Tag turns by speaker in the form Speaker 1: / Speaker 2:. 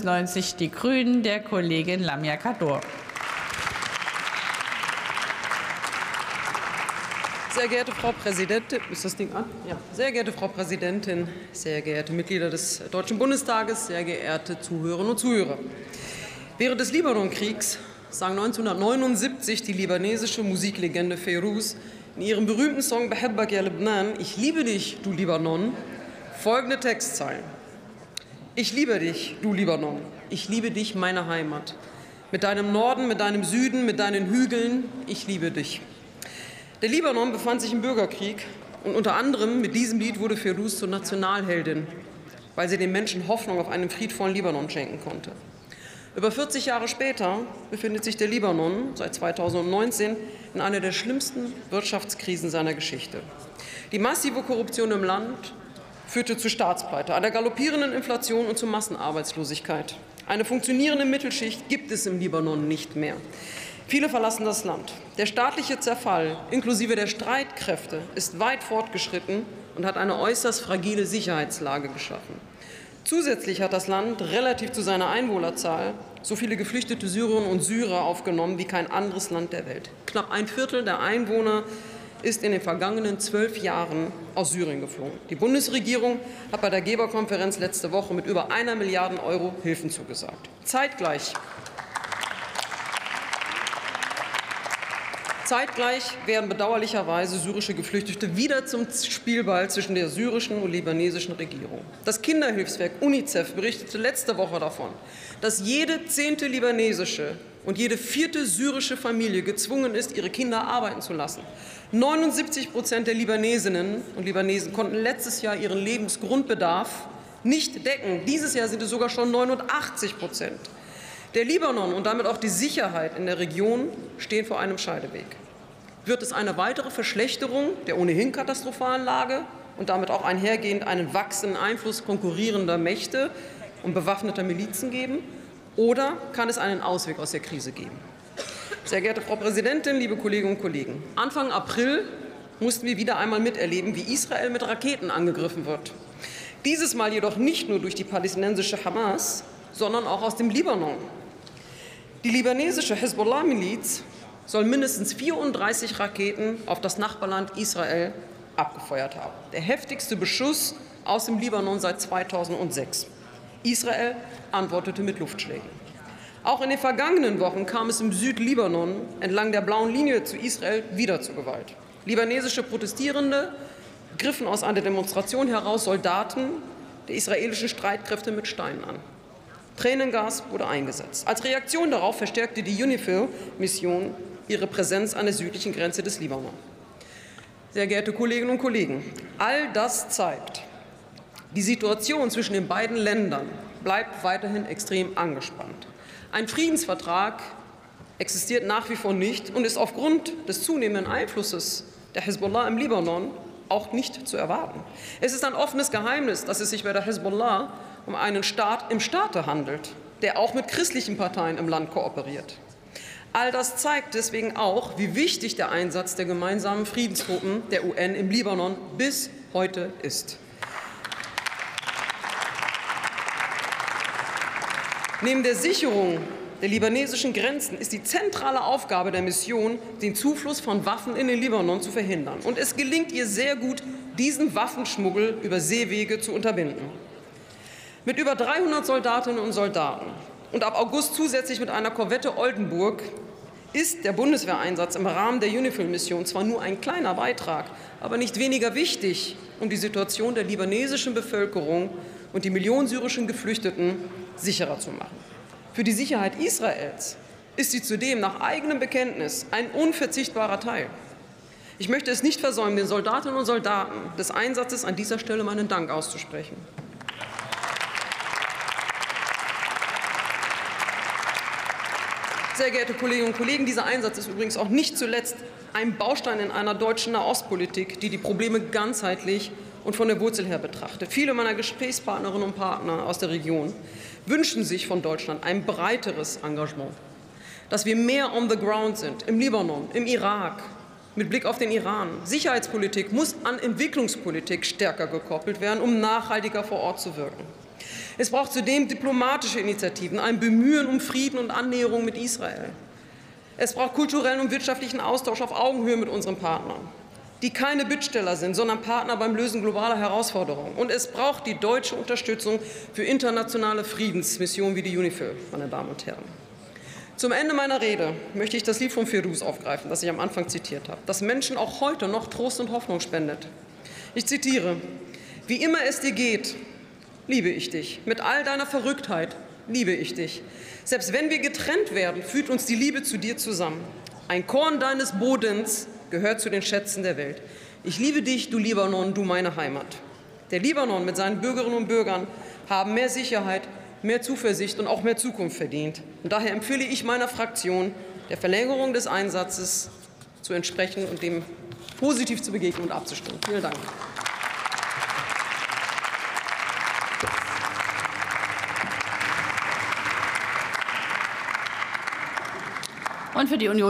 Speaker 1: 90 Die Grünen der Kollegin Lamia Kador.
Speaker 2: Sehr geehrte Frau Präsidentin, ist das Ding an? Ja. Sehr geehrte Frau Präsidentin, sehr geehrte Mitglieder des Deutschen Bundestages, sehr geehrte Zuhörerinnen und Zuhörer. Während des Libanonkriegs sang 1979 die libanesische Musiklegende Feiruz in ihrem berühmten Song Behebbak ya Lebanon, Ich liebe dich, du Libanon, folgende Textzeilen. Ich liebe dich, du Libanon. Ich liebe dich, meine Heimat. Mit deinem Norden, mit deinem Süden, mit deinen Hügeln. Ich liebe dich. Der Libanon befand sich im Bürgerkrieg und unter anderem mit diesem Lied wurde Firuz zur Nationalheldin, weil sie den Menschen Hoffnung auf einen friedvollen Libanon schenken konnte. Über 40 Jahre später befindet sich der Libanon seit 2019 in einer der schlimmsten Wirtschaftskrisen seiner Geschichte. Die massive Korruption im Land führte zu Staatspleite, einer galoppierenden Inflation und zu Massenarbeitslosigkeit. Eine funktionierende Mittelschicht gibt es im Libanon nicht mehr. Viele verlassen das Land. Der staatliche Zerfall inklusive der Streitkräfte ist weit fortgeschritten und hat eine äußerst fragile Sicherheitslage geschaffen. Zusätzlich hat das Land relativ zu seiner Einwohnerzahl so viele geflüchtete Syrerinnen und Syrer aufgenommen wie kein anderes Land der Welt. Knapp ein Viertel der Einwohner ist in den vergangenen zwölf Jahren aus Syrien geflohen. Die Bundesregierung hat bei der Geberkonferenz letzte Woche mit über einer Milliarde Euro Hilfen zugesagt. Zeitgleich Zeitgleich werden bedauerlicherweise syrische Geflüchtete wieder zum Spielball zwischen der syrischen und libanesischen Regierung. Das Kinderhilfswerk UNICEF berichtete letzte Woche davon, dass jede zehnte libanesische und jede vierte syrische Familie gezwungen ist, ihre Kinder arbeiten zu lassen. 79 Prozent der Libanesinnen und Libanesen konnten letztes Jahr ihren Lebensgrundbedarf nicht decken. Dieses Jahr sind es sogar schon 89 Prozent. Der Libanon und damit auch die Sicherheit in der Region stehen vor einem Scheideweg. Wird es eine weitere Verschlechterung der ohnehin katastrophalen Lage und damit auch einhergehend einen wachsenden Einfluss konkurrierender Mächte und bewaffneter Milizen geben? Oder kann es einen Ausweg aus der Krise geben? Sehr geehrte Frau Präsidentin, liebe Kolleginnen und Kollegen, Anfang April mussten wir wieder einmal miterleben, wie Israel mit Raketen angegriffen wird. Dieses Mal jedoch nicht nur durch die palästinensische Hamas, sondern auch aus dem Libanon. Die libanesische Hezbollah-Miliz soll mindestens 34 Raketen auf das Nachbarland Israel abgefeuert haben. Der heftigste Beschuss aus dem Libanon seit 2006. Israel antwortete mit Luftschlägen. Auch in den vergangenen Wochen kam es im Südlibanon entlang der blauen Linie zu Israel wieder zu Gewalt. Libanesische Protestierende griffen aus einer Demonstration heraus Soldaten der israelischen Streitkräfte mit Steinen an. Tränengas wurde eingesetzt. Als Reaktion darauf verstärkte die UNIFIL-Mission ihre Präsenz an der südlichen Grenze des Libanon. Sehr geehrte Kolleginnen und Kollegen, all das zeigt, die Situation zwischen den beiden Ländern bleibt weiterhin extrem angespannt. Ein Friedensvertrag existiert nach wie vor nicht und ist aufgrund des zunehmenden Einflusses der Hezbollah im Libanon auch nicht zu erwarten. Es ist ein offenes Geheimnis, dass es sich bei der Hezbollah um einen Staat im Staate handelt, der auch mit christlichen Parteien im Land kooperiert. All das zeigt deswegen auch, wie wichtig der Einsatz der gemeinsamen Friedenstruppen der UN im Libanon bis heute ist. Neben der Sicherung der libanesischen Grenzen ist die zentrale Aufgabe der Mission, den Zufluss von Waffen in den Libanon zu verhindern. Und es gelingt ihr sehr gut, diesen Waffenschmuggel über Seewege zu unterbinden. Mit über 300 Soldatinnen und Soldaten und ab August zusätzlich mit einer Korvette Oldenburg ist der Bundeswehreinsatz im Rahmen der UNIFIL-Mission zwar nur ein kleiner Beitrag, aber nicht weniger wichtig, um die Situation der libanesischen Bevölkerung und die Millionen syrischen Geflüchteten sicherer zu machen. Für die Sicherheit Israels ist sie zudem nach eigenem Bekenntnis ein unverzichtbarer Teil. Ich möchte es nicht versäumen, den Soldatinnen und Soldaten des Einsatzes an dieser Stelle meinen Dank auszusprechen. Sehr geehrte Kolleginnen und Kollegen, dieser Einsatz ist übrigens auch nicht zuletzt ein Baustein in einer deutschen Nahostpolitik, die die Probleme ganzheitlich und von der Wurzel her betrachtet. Viele meiner Gesprächspartnerinnen und Partner aus der Region wünschen sich von Deutschland ein breiteres Engagement, dass wir mehr on the ground sind, im Libanon, im Irak, mit Blick auf den Iran. Sicherheitspolitik muss an Entwicklungspolitik stärker gekoppelt werden, um nachhaltiger vor Ort zu wirken. Es braucht zudem diplomatische Initiativen, ein Bemühen um Frieden und Annäherung mit Israel. Es braucht kulturellen und wirtschaftlichen Austausch auf Augenhöhe mit unseren Partnern, die keine Bittsteller sind, sondern Partner beim Lösen globaler Herausforderungen. Und es braucht die deutsche Unterstützung für internationale Friedensmissionen wie die UNIFIL, meine Damen und Herren. Zum Ende meiner Rede möchte ich das Lied von Firuz aufgreifen, das ich am Anfang zitiert habe, das Menschen auch heute noch Trost und Hoffnung spendet. Ich zitiere, wie immer es dir geht, liebe ich dich. Mit all deiner Verrücktheit liebe ich dich. Selbst wenn wir getrennt werden, führt uns die Liebe zu dir zusammen. Ein Korn deines Bodens gehört zu den Schätzen der Welt. Ich liebe dich, du Libanon, du meine Heimat. Der Libanon mit seinen Bürgerinnen und Bürgern haben mehr Sicherheit, mehr Zuversicht und auch mehr Zukunft verdient. Und daher empfehle ich meiner Fraktion, der Verlängerung des Einsatzes zu entsprechen und dem positiv zu begegnen und abzustimmen. Vielen Dank.
Speaker 1: Und für die Union